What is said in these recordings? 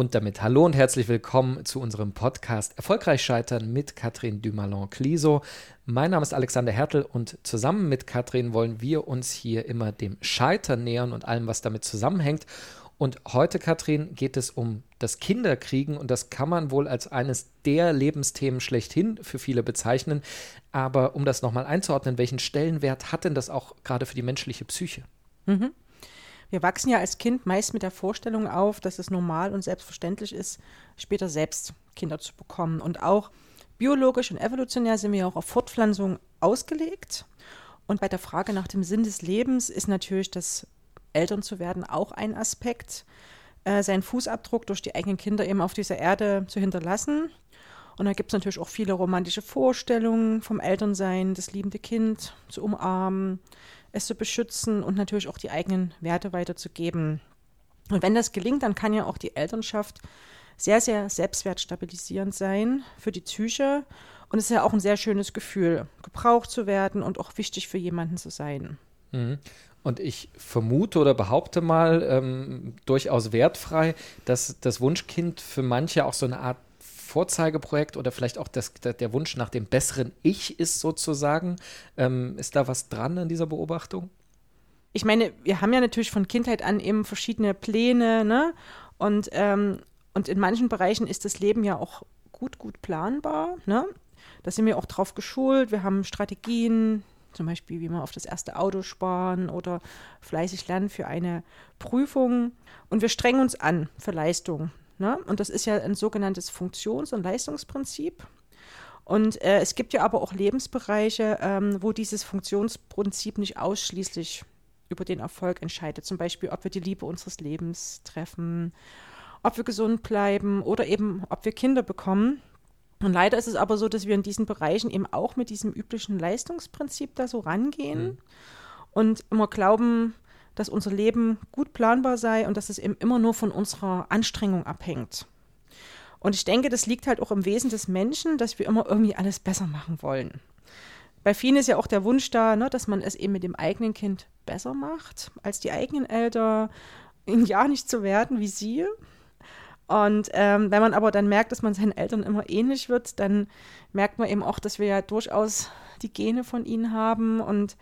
Und damit hallo und herzlich willkommen zu unserem Podcast Erfolgreich Scheitern mit Katrin Dumalon-Cliso. Mein Name ist Alexander Hertel und zusammen mit Katrin wollen wir uns hier immer dem Scheitern nähern und allem, was damit zusammenhängt. Und heute, Katrin, geht es um das Kinderkriegen und das kann man wohl als eines der Lebensthemen schlechthin für viele bezeichnen. Aber um das nochmal einzuordnen, welchen Stellenwert hat denn das auch gerade für die menschliche Psyche? Mhm. Wir wachsen ja als Kind meist mit der Vorstellung auf, dass es normal und selbstverständlich ist, später selbst Kinder zu bekommen. Und auch biologisch und evolutionär sind wir auch auf Fortpflanzung ausgelegt. Und bei der Frage nach dem Sinn des Lebens ist natürlich das Eltern zu werden auch ein Aspekt, äh, seinen Fußabdruck durch die eigenen Kinder eben auf dieser Erde zu hinterlassen. Und da gibt es natürlich auch viele romantische Vorstellungen vom Elternsein, das liebende Kind zu umarmen, es zu beschützen und natürlich auch die eigenen Werte weiterzugeben. Und wenn das gelingt, dann kann ja auch die Elternschaft sehr, sehr selbstwertstabilisierend sein für die Psyche. Und es ist ja auch ein sehr schönes Gefühl, gebraucht zu werden und auch wichtig für jemanden zu sein. Mhm. Und ich vermute oder behaupte mal ähm, durchaus wertfrei, dass das Wunschkind für manche auch so eine Art Vorzeigeprojekt oder vielleicht auch das, der Wunsch nach dem besseren Ich ist sozusagen. Ähm, ist da was dran an dieser Beobachtung? Ich meine, wir haben ja natürlich von Kindheit an eben verschiedene Pläne, ne? Und, ähm, und in manchen Bereichen ist das Leben ja auch gut, gut planbar, ne? Da sind wir auch drauf geschult. Wir haben Strategien, zum Beispiel wie man auf das erste Auto sparen oder fleißig lernen für eine Prüfung. Und wir strengen uns an für Leistung. Ne? Und das ist ja ein sogenanntes Funktions- und Leistungsprinzip. Und äh, es gibt ja aber auch Lebensbereiche, ähm, wo dieses Funktionsprinzip nicht ausschließlich über den Erfolg entscheidet. Zum Beispiel, ob wir die Liebe unseres Lebens treffen, ob wir gesund bleiben oder eben, ob wir Kinder bekommen. Und leider ist es aber so, dass wir in diesen Bereichen eben auch mit diesem üblichen Leistungsprinzip da so rangehen mhm. und immer glauben, dass unser Leben gut planbar sei und dass es eben immer nur von unserer Anstrengung abhängt. Und ich denke, das liegt halt auch im Wesen des Menschen, dass wir immer irgendwie alles besser machen wollen. Bei vielen ist ja auch der Wunsch da, ne, dass man es eben mit dem eigenen Kind besser macht als die eigenen Eltern, ja nicht zu werden wie sie. Und ähm, wenn man aber dann merkt, dass man seinen Eltern immer ähnlich wird, dann merkt man eben auch, dass wir ja durchaus die Gene von ihnen haben und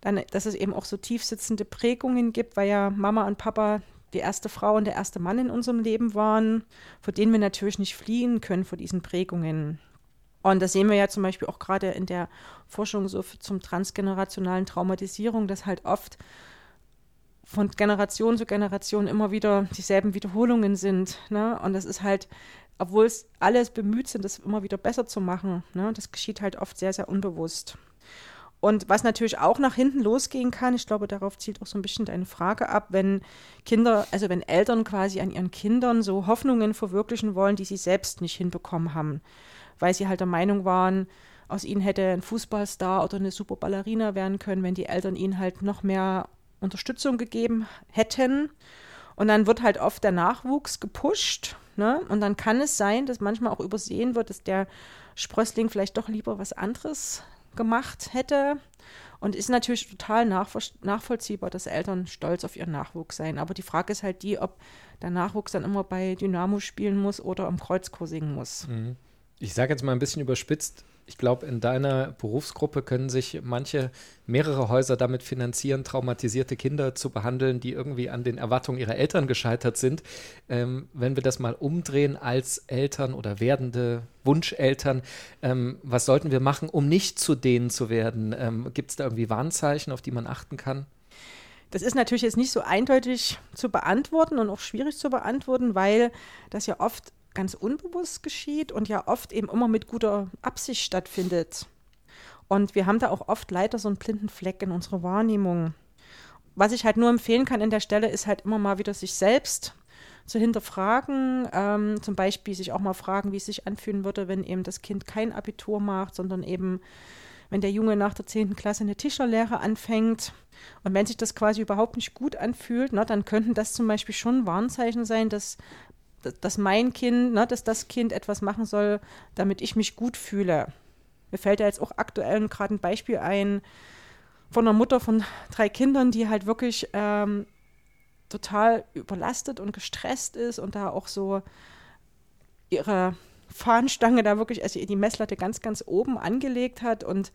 dann, dass es eben auch so tiefsitzende Prägungen gibt, weil ja Mama und Papa die erste Frau und der erste Mann in unserem Leben waren, vor denen wir natürlich nicht fliehen können, vor diesen Prägungen. Und das sehen wir ja zum Beispiel auch gerade in der Forschung so zum transgenerationalen Traumatisierung, dass halt oft von Generation zu Generation immer wieder dieselben Wiederholungen sind. Ne? Und das ist halt, obwohl es alles bemüht sind, das immer wieder besser zu machen, ne? das geschieht halt oft sehr, sehr unbewusst. Und was natürlich auch nach hinten losgehen kann, ich glaube, darauf zielt auch so ein bisschen deine Frage ab, wenn Kinder, also wenn Eltern quasi an ihren Kindern so Hoffnungen verwirklichen wollen, die sie selbst nicht hinbekommen haben, weil sie halt der Meinung waren, aus ihnen hätte ein Fußballstar oder eine Superballerina werden können, wenn die Eltern ihnen halt noch mehr Unterstützung gegeben hätten. Und dann wird halt oft der Nachwuchs gepusht. Ne? Und dann kann es sein, dass manchmal auch übersehen wird, dass der Sprössling vielleicht doch lieber was anderes gemacht hätte. Und ist natürlich total nachvollziehbar, dass Eltern stolz auf ihren Nachwuchs sein. Aber die Frage ist halt die, ob der Nachwuchs dann immer bei Dynamo spielen muss oder am Kreuzchor singen muss. Mhm. Ich sage jetzt mal ein bisschen überspitzt, ich glaube, in deiner Berufsgruppe können sich manche mehrere Häuser damit finanzieren, traumatisierte Kinder zu behandeln, die irgendwie an den Erwartungen ihrer Eltern gescheitert sind. Ähm, wenn wir das mal umdrehen als Eltern oder werdende Wunscheltern, ähm, was sollten wir machen, um nicht zu denen zu werden? Ähm, Gibt es da irgendwie Warnzeichen, auf die man achten kann? Das ist natürlich jetzt nicht so eindeutig zu beantworten und auch schwierig zu beantworten, weil das ja oft ganz unbewusst geschieht und ja oft eben immer mit guter Absicht stattfindet. Und wir haben da auch oft leider so einen blinden Fleck in unserer Wahrnehmung. Was ich halt nur empfehlen kann an der Stelle, ist halt immer mal wieder sich selbst zu hinterfragen. Ähm, zum Beispiel sich auch mal fragen, wie es sich anfühlen würde, wenn eben das Kind kein Abitur macht, sondern eben, wenn der Junge nach der 10. Klasse eine Tischlerlehre anfängt. Und wenn sich das quasi überhaupt nicht gut anfühlt, na, dann könnten das zum Beispiel schon Warnzeichen sein, dass dass mein Kind, ne, dass das Kind etwas machen soll, damit ich mich gut fühle. Mir fällt ja jetzt auch aktuell gerade ein Beispiel ein von einer Mutter von drei Kindern, die halt wirklich ähm, total überlastet und gestresst ist und da auch so ihre Fahnenstange da wirklich, also die Messlatte ganz, ganz oben angelegt hat und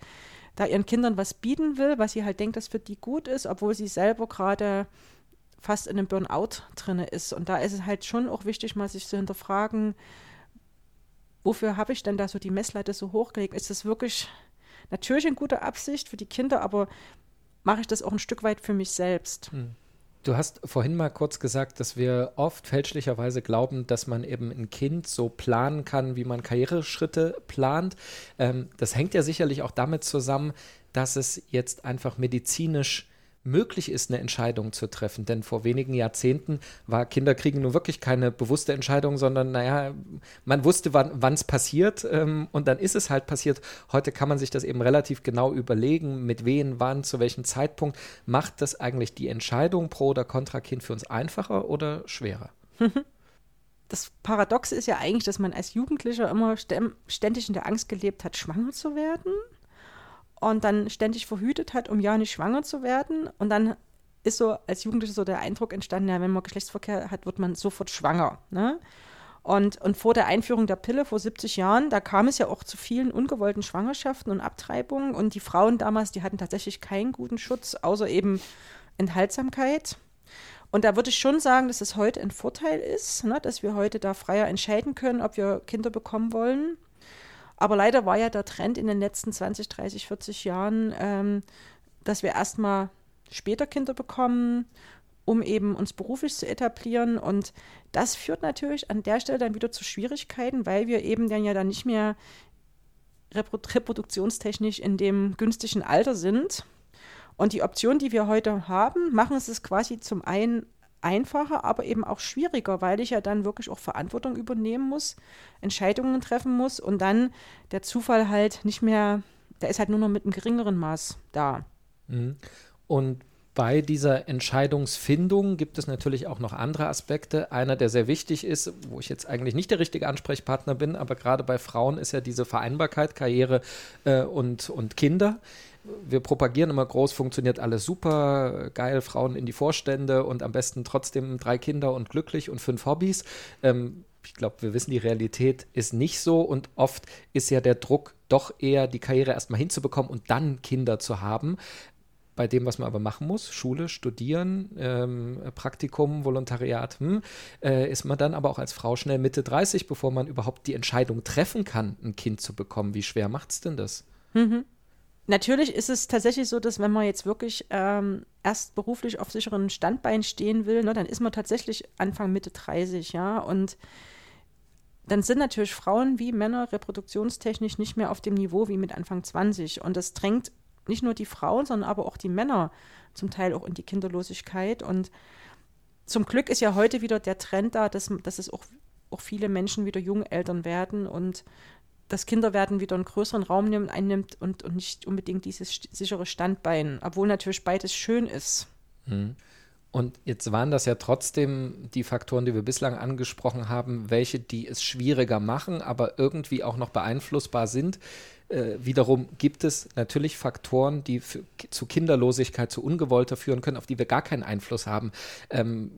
da ihren Kindern was bieten will, was sie halt denkt, dass für die gut ist, obwohl sie selber gerade fast in einem Burnout drin ist. Und da ist es halt schon auch wichtig, mal sich zu hinterfragen, wofür habe ich denn da so die Messlatte so hochgelegt? Ist das wirklich natürlich in guter Absicht für die Kinder, aber mache ich das auch ein Stück weit für mich selbst? Hm. Du hast vorhin mal kurz gesagt, dass wir oft fälschlicherweise glauben, dass man eben ein Kind so planen kann, wie man Karriereschritte plant. Ähm, das hängt ja sicherlich auch damit zusammen, dass es jetzt einfach medizinisch möglich ist, eine Entscheidung zu treffen. Denn vor wenigen Jahrzehnten war Kinderkriegen nur wirklich keine bewusste Entscheidung, sondern naja, man wusste, wann es passiert ähm, und dann ist es halt passiert. Heute kann man sich das eben relativ genau überlegen, mit wen, wann, zu welchem Zeitpunkt. Macht das eigentlich die Entscheidung pro oder contra Kind für uns einfacher oder schwerer? Das Paradoxe ist ja eigentlich, dass man als Jugendlicher immer ständig in der Angst gelebt hat, schwanger zu werden und dann ständig verhütet hat, um ja nicht schwanger zu werden. Und dann ist so als Jugendliche so der Eindruck entstanden, ja, wenn man Geschlechtsverkehr hat, wird man sofort schwanger. Ne? Und, und vor der Einführung der Pille vor 70 Jahren, da kam es ja auch zu vielen ungewollten Schwangerschaften und Abtreibungen. Und die Frauen damals, die hatten tatsächlich keinen guten Schutz, außer eben Enthaltsamkeit. Und da würde ich schon sagen, dass es heute ein Vorteil ist, ne, dass wir heute da freier entscheiden können, ob wir Kinder bekommen wollen. Aber leider war ja der Trend in den letzten 20, 30, 40 Jahren, ähm, dass wir erstmal später Kinder bekommen, um eben uns beruflich zu etablieren. Und das führt natürlich an der Stelle dann wieder zu Schwierigkeiten, weil wir eben dann ja dann nicht mehr reproduktionstechnisch in dem günstigen Alter sind. Und die Option, die wir heute haben, machen es quasi zum einen einfacher, aber eben auch schwieriger, weil ich ja dann wirklich auch Verantwortung übernehmen muss, Entscheidungen treffen muss und dann der Zufall halt nicht mehr, der ist halt nur noch mit einem geringeren Maß da. Mhm. Und bei dieser Entscheidungsfindung gibt es natürlich auch noch andere Aspekte. Einer, der sehr wichtig ist, wo ich jetzt eigentlich nicht der richtige Ansprechpartner bin, aber gerade bei Frauen ist ja diese Vereinbarkeit, Karriere äh, und, und Kinder wir propagieren immer groß, funktioniert alles super, geil, Frauen in die Vorstände und am besten trotzdem drei Kinder und glücklich und fünf Hobbys. Ähm, ich glaube, wir wissen, die Realität ist nicht so und oft ist ja der Druck doch eher, die Karriere erstmal hinzubekommen und dann Kinder zu haben. Bei dem, was man aber machen muss, Schule, Studieren, ähm, Praktikum, Volontariat, hm, äh, ist man dann aber auch als Frau schnell Mitte 30, bevor man überhaupt die Entscheidung treffen kann, ein Kind zu bekommen. Wie schwer macht es denn das? Mhm. Natürlich ist es tatsächlich so, dass wenn man jetzt wirklich ähm, erst beruflich auf sicheren Standbein stehen will, ne, dann ist man tatsächlich Anfang Mitte 30, ja. Und dann sind natürlich Frauen wie Männer reproduktionstechnisch nicht mehr auf dem Niveau wie mit Anfang 20. Und das drängt nicht nur die Frauen, sondern aber auch die Männer zum Teil auch in die Kinderlosigkeit. Und zum Glück ist ja heute wieder der Trend da, dass, dass es auch, auch viele Menschen wieder Jungeltern werden und das Kinderwerden wieder einen größeren Raum nimmt, einnimmt und, und nicht unbedingt dieses sichere Standbein, obwohl natürlich beides schön ist. Mhm. Und jetzt waren das ja trotzdem die Faktoren, die wir bislang angesprochen haben, welche, die es schwieriger machen, aber irgendwie auch noch beeinflussbar sind. Äh, wiederum gibt es natürlich Faktoren, die für, zu Kinderlosigkeit, zu Ungewollter führen können, auf die wir gar keinen Einfluss haben. Ähm,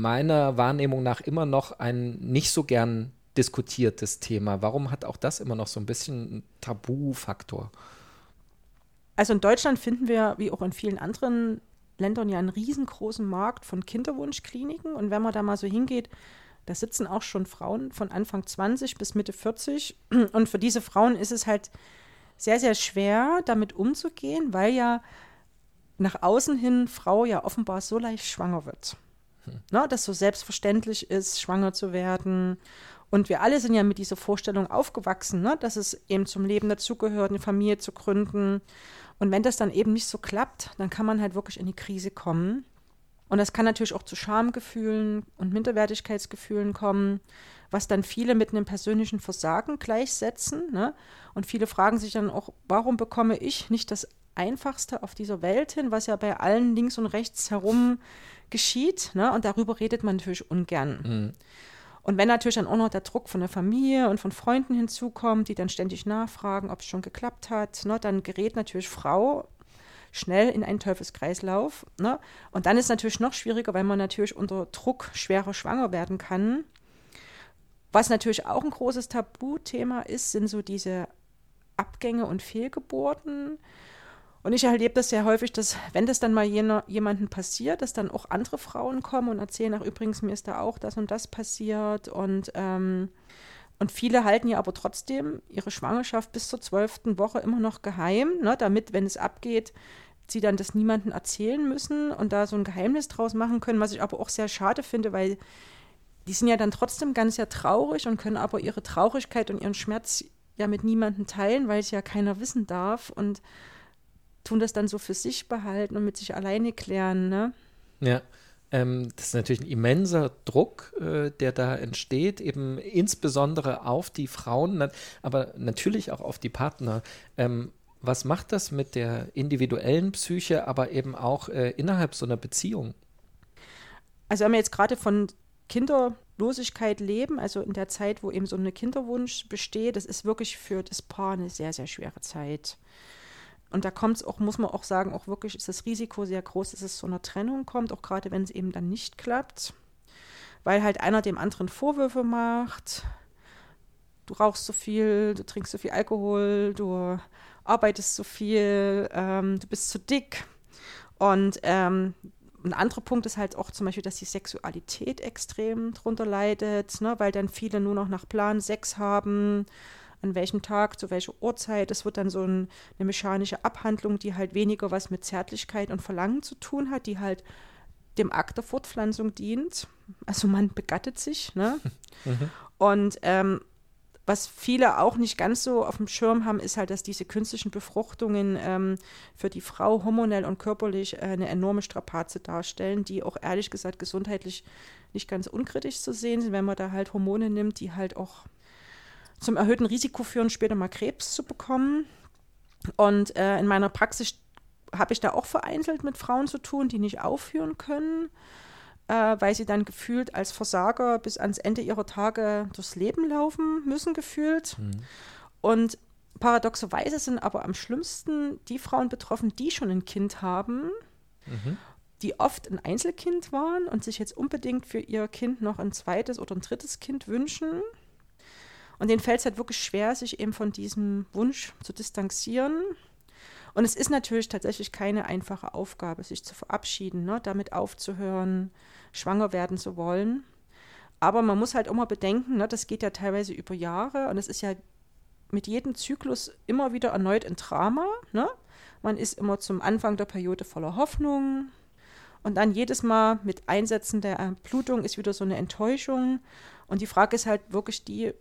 meiner Wahrnehmung nach immer noch ein nicht so gern diskutiertes Thema. Warum hat auch das immer noch so ein bisschen einen Tabufaktor? Also in Deutschland finden wir, wie auch in vielen anderen Ländern, ja einen riesengroßen Markt von Kinderwunschkliniken. Und wenn man da mal so hingeht, da sitzen auch schon Frauen von Anfang 20 bis Mitte 40. Und für diese Frauen ist es halt sehr, sehr schwer, damit umzugehen, weil ja nach außen hin Frau ja offenbar so leicht schwanger wird. Hm. Na, dass so selbstverständlich ist, schwanger zu werden und wir alle sind ja mit dieser Vorstellung aufgewachsen, ne? dass es eben zum Leben dazugehört, eine Familie zu gründen. Und wenn das dann eben nicht so klappt, dann kann man halt wirklich in die Krise kommen. Und das kann natürlich auch zu Schamgefühlen und Minderwertigkeitsgefühlen kommen, was dann viele mit einem persönlichen Versagen gleichsetzen. Ne? Und viele fragen sich dann auch, warum bekomme ich nicht das Einfachste auf dieser Welt hin, was ja bei allen links und rechts herum geschieht. Ne? Und darüber redet man natürlich ungern. Mhm. Und wenn natürlich dann auch noch der Druck von der Familie und von Freunden hinzukommt, die dann ständig nachfragen, ob es schon geklappt hat, ne, dann gerät natürlich Frau schnell in einen Teufelskreislauf. Ne? Und dann ist es natürlich noch schwieriger, weil man natürlich unter Druck schwerer schwanger werden kann. Was natürlich auch ein großes Tabuthema ist, sind so diese Abgänge und Fehlgeburten. Und ich erlebe das sehr häufig, dass, wenn das dann mal jemandem passiert, dass dann auch andere Frauen kommen und erzählen, ach übrigens, mir ist da auch das und das passiert. Und, ähm, und viele halten ja aber trotzdem ihre Schwangerschaft bis zur zwölften Woche immer noch geheim, ne, damit, wenn es abgeht, sie dann das niemandem erzählen müssen und da so ein Geheimnis draus machen können, was ich aber auch sehr schade finde, weil die sind ja dann trotzdem ganz sehr traurig und können aber ihre Traurigkeit und ihren Schmerz ja mit niemandem teilen, weil es ja keiner wissen darf. Und tun das dann so für sich behalten und mit sich alleine klären, ne? Ja. Ähm, das ist natürlich ein immenser Druck, äh, der da entsteht, eben insbesondere auf die Frauen, aber natürlich auch auf die Partner. Ähm, was macht das mit der individuellen Psyche, aber eben auch äh, innerhalb so einer Beziehung? Also wenn wir jetzt gerade von Kinderlosigkeit leben, also in der Zeit, wo eben so ein Kinderwunsch besteht, das ist wirklich für das Paar eine sehr, sehr schwere Zeit. Und da kommt es auch, muss man auch sagen, auch wirklich ist das Risiko sehr groß, dass es zu einer Trennung kommt, auch gerade wenn es eben dann nicht klappt. Weil halt einer dem anderen Vorwürfe macht, du rauchst so viel, du trinkst so viel Alkohol, du arbeitest so viel, ähm, du bist zu dick. Und ähm, ein anderer Punkt ist halt auch zum Beispiel, dass die Sexualität extrem drunter leidet, ne, weil dann viele nur noch nach Plan Sex haben an welchem Tag, zu welcher Uhrzeit. Es wird dann so ein, eine mechanische Abhandlung, die halt weniger was mit Zärtlichkeit und Verlangen zu tun hat, die halt dem Akt der Fortpflanzung dient. Also man begattet sich. Ne? Mhm. Und ähm, was viele auch nicht ganz so auf dem Schirm haben, ist halt, dass diese künstlichen Befruchtungen ähm, für die Frau hormonell und körperlich äh, eine enorme Strapaze darstellen, die auch ehrlich gesagt gesundheitlich nicht ganz unkritisch zu sehen sind, wenn man da halt Hormone nimmt, die halt auch zum erhöhten Risiko führen, später mal Krebs zu bekommen. Und äh, in meiner Praxis habe ich da auch vereinzelt mit Frauen zu tun, die nicht aufhören können, äh, weil sie dann gefühlt als Versager bis ans Ende ihrer Tage durchs Leben laufen müssen, gefühlt. Mhm. Und paradoxerweise sind aber am schlimmsten die Frauen betroffen, die schon ein Kind haben. Mhm die oft ein Einzelkind waren und sich jetzt unbedingt für ihr Kind noch ein zweites oder ein drittes Kind wünschen und denen fällt es halt wirklich schwer, sich eben von diesem Wunsch zu distanzieren. Und es ist natürlich tatsächlich keine einfache Aufgabe, sich zu verabschieden, ne? damit aufzuhören, schwanger werden zu wollen. Aber man muss halt immer bedenken, ne? das geht ja teilweise über Jahre und es ist ja mit jedem Zyklus immer wieder erneut ein Drama. Ne? Man ist immer zum Anfang der Periode voller Hoffnung und dann jedes Mal mit Einsetzen der Blutung ist wieder so eine Enttäuschung. Und die Frage ist halt wirklich die,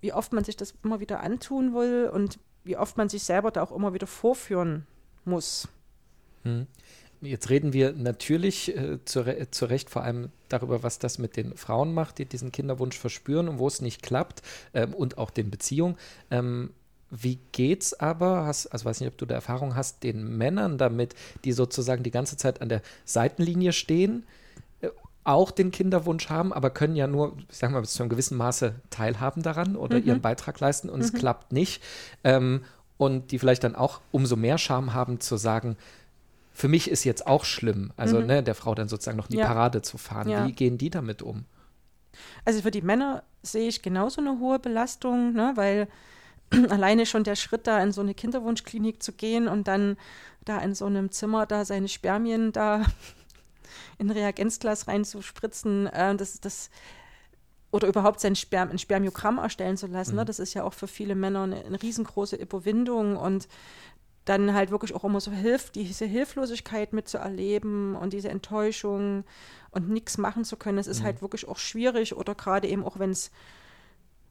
wie oft man sich das immer wieder antun will und wie oft man sich selber da auch immer wieder vorführen muss. Hm. Jetzt reden wir natürlich äh, zu, zu, Recht vor allem darüber, was das mit den Frauen macht, die diesen Kinderwunsch verspüren und wo es nicht klappt ähm, und auch den Beziehungen. Ähm, wie geht's aber, hast, also weiß nicht, ob du da Erfahrung hast, den Männern damit, die sozusagen die ganze Zeit an der Seitenlinie stehen, auch den Kinderwunsch haben, aber können ja nur, ich sag mal, bis zu einem gewissen Maße teilhaben daran oder mhm. ihren Beitrag leisten und mhm. es klappt nicht. Ähm, und die vielleicht dann auch umso mehr Scham haben zu sagen, für mich ist jetzt auch schlimm, also mhm. ne, der Frau dann sozusagen noch in die ja. Parade zu fahren. Ja. Wie gehen die damit um? Also für die Männer sehe ich genauso eine hohe Belastung, ne, weil alleine schon der Schritt da in so eine Kinderwunschklinik zu gehen und dann da in so einem Zimmer da seine Spermien da in ein Reagenzglas reinzuspritzen, äh, das, das oder überhaupt sein Sperm, ein Spermiogramm erstellen zu lassen. Ne? Mhm. Ne? Das ist ja auch für viele Männer eine, eine, riesengroße Überwindung und dann halt wirklich auch immer so hilft, diese Hilflosigkeit mitzuerleben und diese Enttäuschung und nichts machen zu können. Das ist mhm. halt wirklich auch schwierig oder gerade eben auch, wenn es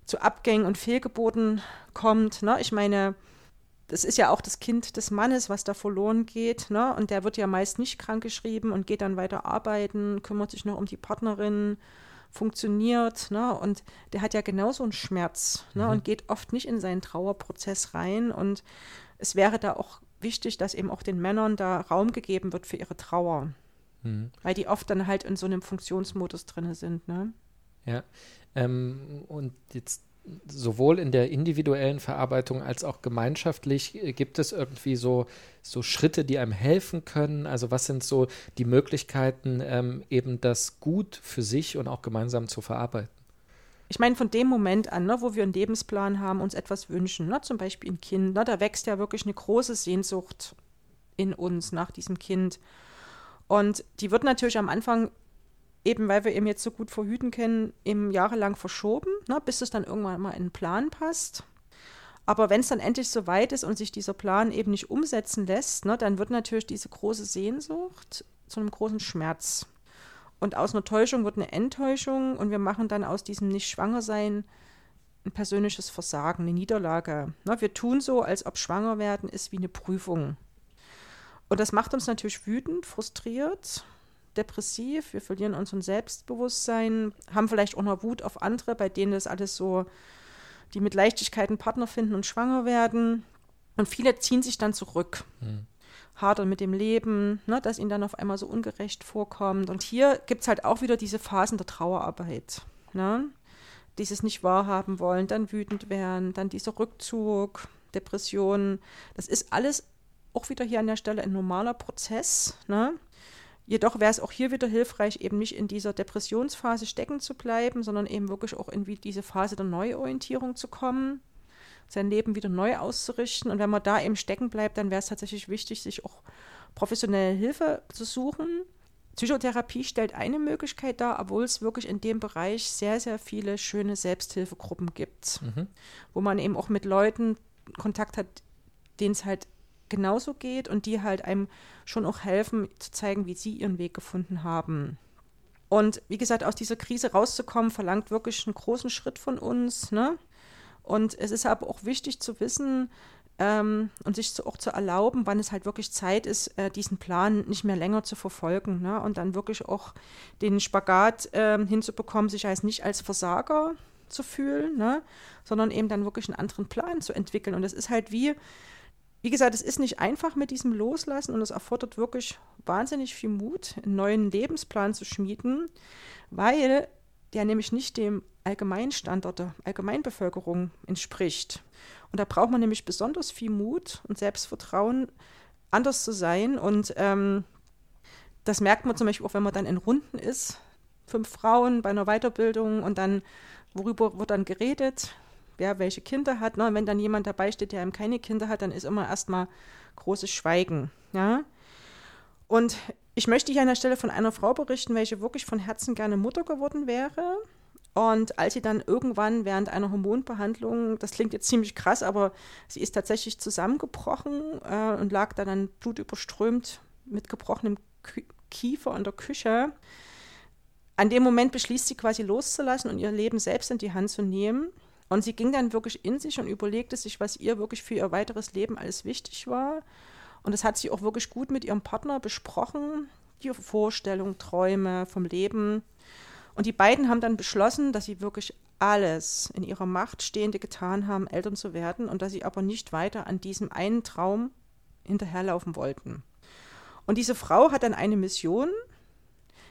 zu Abgängen und Fehlgeboten kommt. Ne? Ich meine, das ist ja auch das Kind des Mannes, was da verloren geht, ne? Und der wird ja meist nicht krankgeschrieben und geht dann weiter arbeiten, kümmert sich noch um die Partnerin, funktioniert, ne? Und der hat ja genauso einen Schmerz, ne? Mhm. Und geht oft nicht in seinen Trauerprozess rein. Und es wäre da auch wichtig, dass eben auch den Männern da Raum gegeben wird für ihre Trauer. Mhm. Weil die oft dann halt in so einem Funktionsmodus drin sind, ne? Ja. Ähm, und jetzt sowohl in der individuellen Verarbeitung als auch gemeinschaftlich äh, gibt es irgendwie so, so Schritte, die einem helfen können? Also was sind so die Möglichkeiten, ähm, eben das gut für sich und auch gemeinsam zu verarbeiten? Ich meine, von dem Moment an, ne, wo wir einen Lebensplan haben, uns etwas wünschen, ne, zum Beispiel ein Kind, ne, da wächst ja wirklich eine große Sehnsucht in uns nach diesem Kind. Und die wird natürlich am Anfang eben weil wir eben jetzt so gut verhüten können, eben jahrelang verschoben, ne, bis es dann irgendwann mal in den Plan passt. Aber wenn es dann endlich so weit ist und sich dieser Plan eben nicht umsetzen lässt, ne, dann wird natürlich diese große Sehnsucht zu einem großen Schmerz. Und aus einer Täuschung wird eine Enttäuschung und wir machen dann aus diesem Nicht-Schwanger-Sein ein persönliches Versagen, eine Niederlage. Ne, wir tun so, als ob schwanger werden ist wie eine Prüfung. Und das macht uns natürlich wütend, frustriert depressiv, wir verlieren unseren Selbstbewusstsein, haben vielleicht auch noch Wut auf andere, bei denen das alles so, die mit Leichtigkeit einen Partner finden und schwanger werden. Und viele ziehen sich dann zurück. Mhm. Hadern mit dem Leben, ne, dass ihnen dann auf einmal so ungerecht vorkommt. Und hier gibt es halt auch wieder diese Phasen der Trauerarbeit. Ne? Dieses nicht wahrhaben wollen, dann wütend werden, dann dieser Rückzug, Depressionen. Das ist alles auch wieder hier an der Stelle ein normaler Prozess. Ne? Jedoch wäre es auch hier wieder hilfreich, eben nicht in dieser Depressionsphase stecken zu bleiben, sondern eben wirklich auch in diese Phase der Neuorientierung zu kommen, sein Leben wieder neu auszurichten. Und wenn man da eben stecken bleibt, dann wäre es tatsächlich wichtig, sich auch professionelle Hilfe zu suchen. Psychotherapie stellt eine Möglichkeit dar, obwohl es wirklich in dem Bereich sehr, sehr viele schöne Selbsthilfegruppen gibt, mhm. wo man eben auch mit Leuten Kontakt hat, denen es halt genauso geht und die halt einem schon auch helfen zu zeigen, wie sie ihren Weg gefunden haben. Und wie gesagt, aus dieser Krise rauszukommen, verlangt wirklich einen großen Schritt von uns. Ne? Und es ist aber auch wichtig zu wissen ähm, und sich zu, auch zu erlauben, wann es halt wirklich Zeit ist, äh, diesen Plan nicht mehr länger zu verfolgen. Ne? Und dann wirklich auch den Spagat äh, hinzubekommen, sich als nicht als Versager zu fühlen, ne? sondern eben dann wirklich einen anderen Plan zu entwickeln. Und das ist halt wie, wie gesagt, es ist nicht einfach mit diesem Loslassen und es erfordert wirklich wahnsinnig viel Mut, einen neuen Lebensplan zu schmieden, weil der nämlich nicht dem Allgemeinstandard der Allgemeinbevölkerung entspricht. Und da braucht man nämlich besonders viel Mut und Selbstvertrauen, anders zu sein. Und ähm, das merkt man zum Beispiel auch, wenn man dann in Runden ist, fünf Frauen bei einer Weiterbildung und dann, worüber wird dann geredet? Wer welche Kinder hat. Ne? wenn dann jemand dabei steht, der eben keine Kinder hat, dann ist immer erstmal großes Schweigen. Ja? Und ich möchte hier an der Stelle von einer Frau berichten, welche wirklich von Herzen gerne Mutter geworden wäre. Und als sie dann irgendwann während einer Hormonbehandlung, das klingt jetzt ziemlich krass, aber sie ist tatsächlich zusammengebrochen äh, und lag dann blutüberströmt mit gebrochenem Kiefer in der Küche. An dem Moment beschließt sie quasi loszulassen und ihr Leben selbst in die Hand zu nehmen. Und sie ging dann wirklich in sich und überlegte sich, was ihr wirklich für ihr weiteres Leben alles wichtig war. Und das hat sie auch wirklich gut mit ihrem Partner besprochen, die Vorstellungen, Träume vom Leben. Und die beiden haben dann beschlossen, dass sie wirklich alles in ihrer Macht Stehende getan haben, Eltern zu werden und dass sie aber nicht weiter an diesem einen Traum hinterherlaufen wollten. Und diese Frau hat dann eine Mission,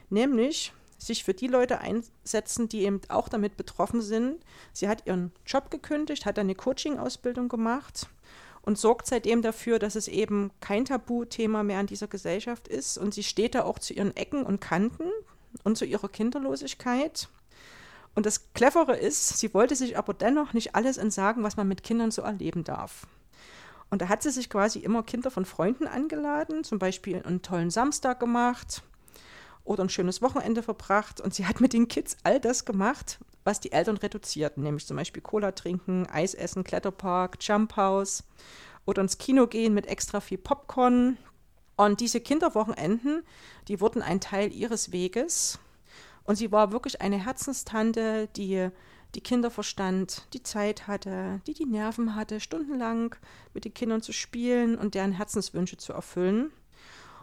nämlich sich für die Leute einsetzen, die eben auch damit betroffen sind. Sie hat ihren Job gekündigt, hat eine Coaching-Ausbildung gemacht und sorgt seitdem dafür, dass es eben kein Tabuthema mehr in dieser Gesellschaft ist. Und sie steht da auch zu ihren Ecken und Kanten und zu ihrer Kinderlosigkeit. Und das Clevere ist, sie wollte sich aber dennoch nicht alles entsagen, was man mit Kindern so erleben darf. Und da hat sie sich quasi immer Kinder von Freunden angeladen, zum Beispiel einen tollen Samstag gemacht oder ein schönes Wochenende verbracht. Und sie hat mit den Kids all das gemacht, was die Eltern reduzierten, nämlich zum Beispiel Cola trinken, Eis essen, Kletterpark, Jump House oder ins Kino gehen mit extra viel Popcorn. Und diese Kinderwochenenden, die wurden ein Teil ihres Weges. Und sie war wirklich eine Herzenstante, die die Kinder verstand, die Zeit hatte, die die Nerven hatte, stundenlang mit den Kindern zu spielen und deren Herzenswünsche zu erfüllen.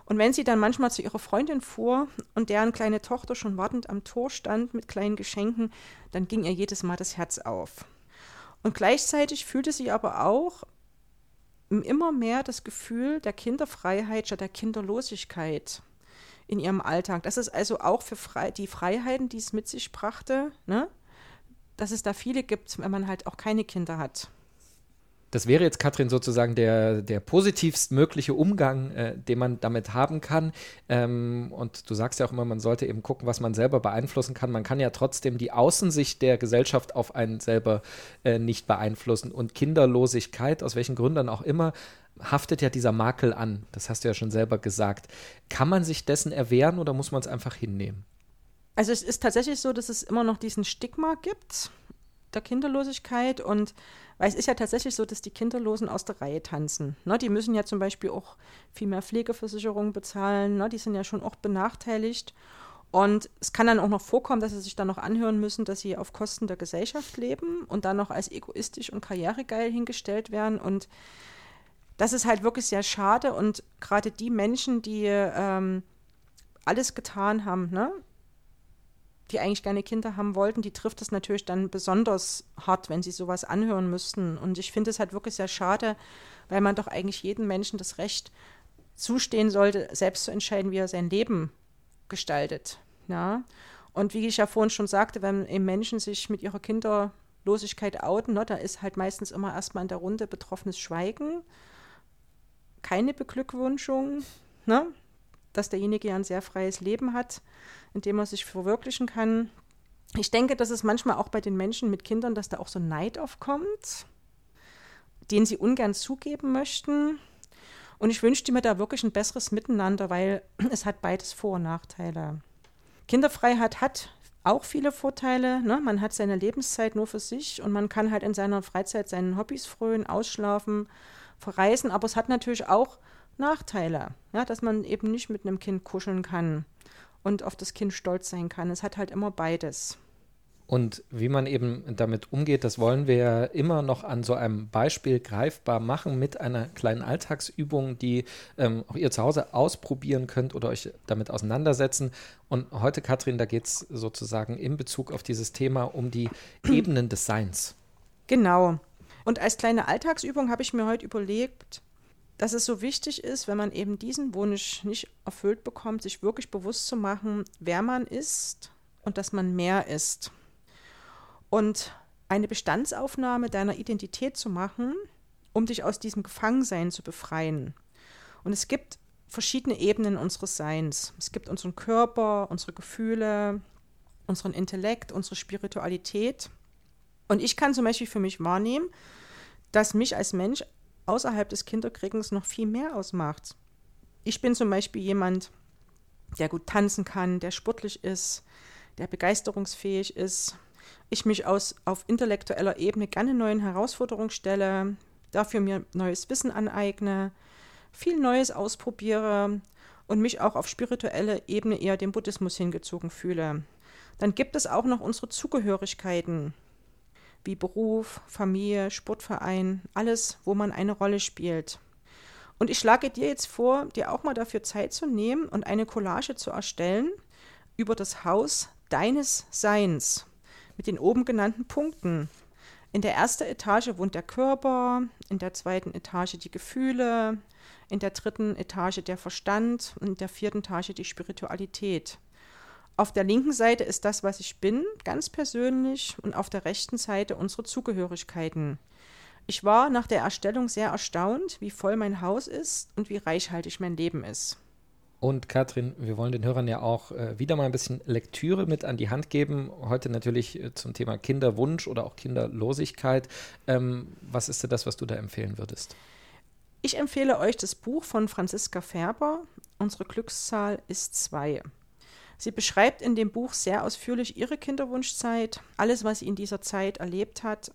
Und wenn sie dann manchmal zu ihrer Freundin fuhr und deren kleine Tochter schon wartend am Tor stand mit kleinen Geschenken, dann ging ihr jedes Mal das Herz auf. Und gleichzeitig fühlte sie aber auch immer mehr das Gefühl der Kinderfreiheit statt der Kinderlosigkeit in ihrem Alltag. Das ist also auch für frei, die Freiheiten, die es mit sich brachte, ne? dass es da viele gibt, wenn man halt auch keine Kinder hat. Das wäre jetzt, Katrin, sozusagen der, der positivst mögliche Umgang, äh, den man damit haben kann. Ähm, und du sagst ja auch immer, man sollte eben gucken, was man selber beeinflussen kann. Man kann ja trotzdem die Außensicht der Gesellschaft auf einen selber äh, nicht beeinflussen. Und Kinderlosigkeit, aus welchen Gründen auch immer, haftet ja dieser Makel an. Das hast du ja schon selber gesagt. Kann man sich dessen erwehren oder muss man es einfach hinnehmen? Also es ist tatsächlich so, dass es immer noch diesen Stigma gibt der Kinderlosigkeit und weil es ist ja tatsächlich so, dass die Kinderlosen aus der Reihe tanzen. Ne, die müssen ja zum Beispiel auch viel mehr Pflegeversicherungen bezahlen. Ne, die sind ja schon auch benachteiligt. Und es kann dann auch noch vorkommen, dass sie sich dann noch anhören müssen, dass sie auf Kosten der Gesellschaft leben und dann noch als egoistisch und karrieregeil hingestellt werden. Und das ist halt wirklich sehr schade. Und gerade die Menschen, die ähm, alles getan haben, ne? Die eigentlich gerne Kinder haben wollten, die trifft es natürlich dann besonders hart, wenn sie sowas anhören müssten. Und ich finde es halt wirklich sehr schade, weil man doch eigentlich jedem Menschen das Recht zustehen sollte, selbst zu entscheiden, wie er sein Leben gestaltet. Ja? Und wie ich ja vorhin schon sagte, wenn eben Menschen sich mit ihrer Kinderlosigkeit outen, ne, da ist halt meistens immer erstmal in der Runde betroffenes Schweigen, keine Beglückwünschung, ne? Dass derjenige ein sehr freies Leben hat, in dem er sich verwirklichen kann. Ich denke, dass es manchmal auch bei den Menschen mit Kindern, dass da auch so Neid aufkommt, den sie ungern zugeben möchten. Und ich wünschte mir da wirklich ein besseres Miteinander, weil es hat beides Vor- und Nachteile. Kinderfreiheit hat auch viele Vorteile. Ne? Man hat seine Lebenszeit nur für sich und man kann halt in seiner Freizeit seinen Hobbys frönen, ausschlafen, verreisen. Aber es hat natürlich auch Nachteile, ja, dass man eben nicht mit einem Kind kuscheln kann und auf das Kind stolz sein kann. Es hat halt immer beides. Und wie man eben damit umgeht, das wollen wir immer noch an so einem Beispiel greifbar machen mit einer kleinen Alltagsübung, die ähm, auch ihr zu Hause ausprobieren könnt oder euch damit auseinandersetzen. Und heute, Katrin, da geht es sozusagen in Bezug auf dieses Thema um die Ebenen des Seins. Genau. Und als kleine Alltagsübung habe ich mir heute überlegt, dass es so wichtig ist, wenn man eben diesen Wunsch nicht erfüllt bekommt, sich wirklich bewusst zu machen, wer man ist und dass man mehr ist. Und eine Bestandsaufnahme deiner Identität zu machen, um dich aus diesem Gefangensein zu befreien. Und es gibt verschiedene Ebenen unseres Seins. Es gibt unseren Körper, unsere Gefühle, unseren Intellekt, unsere Spiritualität. Und ich kann zum Beispiel für mich wahrnehmen, dass mich als Mensch außerhalb des Kinderkriegens noch viel mehr ausmacht. Ich bin zum Beispiel jemand, der gut tanzen kann, der sportlich ist, der begeisterungsfähig ist. Ich mich aus, auf intellektueller Ebene gerne neuen Herausforderungen stelle, dafür mir neues Wissen aneigne, viel Neues ausprobiere und mich auch auf spiritueller Ebene eher dem Buddhismus hingezogen fühle. Dann gibt es auch noch unsere Zugehörigkeiten, wie Beruf, Familie, Sportverein, alles, wo man eine Rolle spielt. Und ich schlage dir jetzt vor, dir auch mal dafür Zeit zu nehmen und eine Collage zu erstellen über das Haus deines Seins mit den oben genannten Punkten. In der ersten Etage wohnt der Körper, in der zweiten Etage die Gefühle, in der dritten Etage der Verstand und in der vierten Etage die Spiritualität. Auf der linken Seite ist das, was ich bin, ganz persönlich, und auf der rechten Seite unsere Zugehörigkeiten. Ich war nach der Erstellung sehr erstaunt, wie voll mein Haus ist und wie reichhaltig mein Leben ist. Und Katrin, wir wollen den Hörern ja auch äh, wieder mal ein bisschen Lektüre mit an die Hand geben. Heute natürlich äh, zum Thema Kinderwunsch oder auch Kinderlosigkeit. Ähm, was ist denn das, was du da empfehlen würdest? Ich empfehle euch das Buch von Franziska Färber. Unsere Glückszahl ist zwei. Sie beschreibt in dem Buch sehr ausführlich ihre Kinderwunschzeit, alles, was sie in dieser Zeit erlebt hat.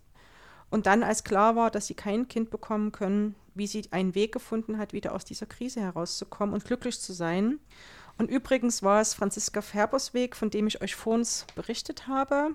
Und dann, als klar war, dass sie kein Kind bekommen können, wie sie einen Weg gefunden hat, wieder aus dieser Krise herauszukommen und glücklich zu sein. Und übrigens war es Franziska Färbers Weg, von dem ich euch vorhin berichtet habe.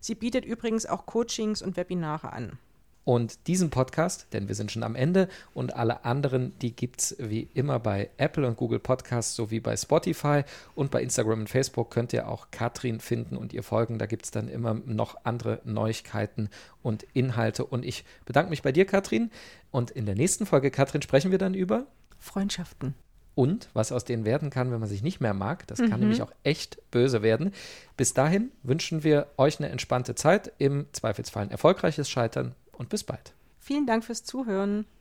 Sie bietet übrigens auch Coachings und Webinare an. Und diesen Podcast, denn wir sind schon am Ende und alle anderen, die gibt es wie immer bei Apple und Google Podcasts sowie bei Spotify und bei Instagram und Facebook könnt ihr auch Katrin finden und ihr folgen. Da gibt es dann immer noch andere Neuigkeiten und Inhalte. Und ich bedanke mich bei dir, Katrin. Und in der nächsten Folge, Katrin, sprechen wir dann über Freundschaften. und was aus denen werden kann, wenn man sich nicht mehr mag. Das Mhm. kann nämlich auch echt böse werden. Bis dahin wünschen wir euch eine entspannte Zeit, im Zweifelsfall ein erfolgreiches Scheitern und bis bald. Vielen Dank fürs Zuhören.